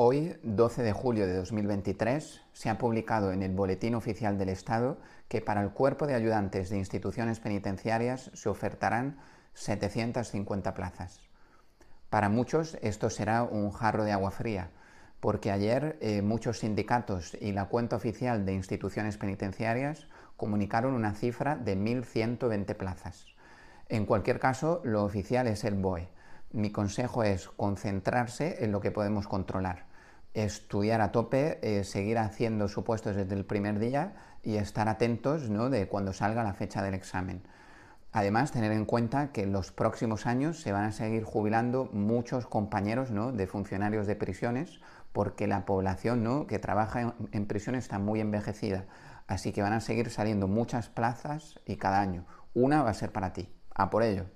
Hoy, 12 de julio de 2023, se ha publicado en el Boletín Oficial del Estado que para el cuerpo de ayudantes de instituciones penitenciarias se ofertarán 750 plazas. Para muchos esto será un jarro de agua fría, porque ayer eh, muchos sindicatos y la cuenta oficial de instituciones penitenciarias comunicaron una cifra de 1.120 plazas. En cualquier caso, lo oficial es el BOE. Mi consejo es concentrarse en lo que podemos controlar estudiar a tope, eh, seguir haciendo supuestos desde el primer día y estar atentos ¿no? de cuando salga la fecha del examen. Además, tener en cuenta que en los próximos años se van a seguir jubilando muchos compañeros ¿no? de funcionarios de prisiones porque la población que trabaja en, en prisiones está muy envejecida. Así que van a seguir saliendo muchas plazas y cada año. Una va a ser para ti. A por ello.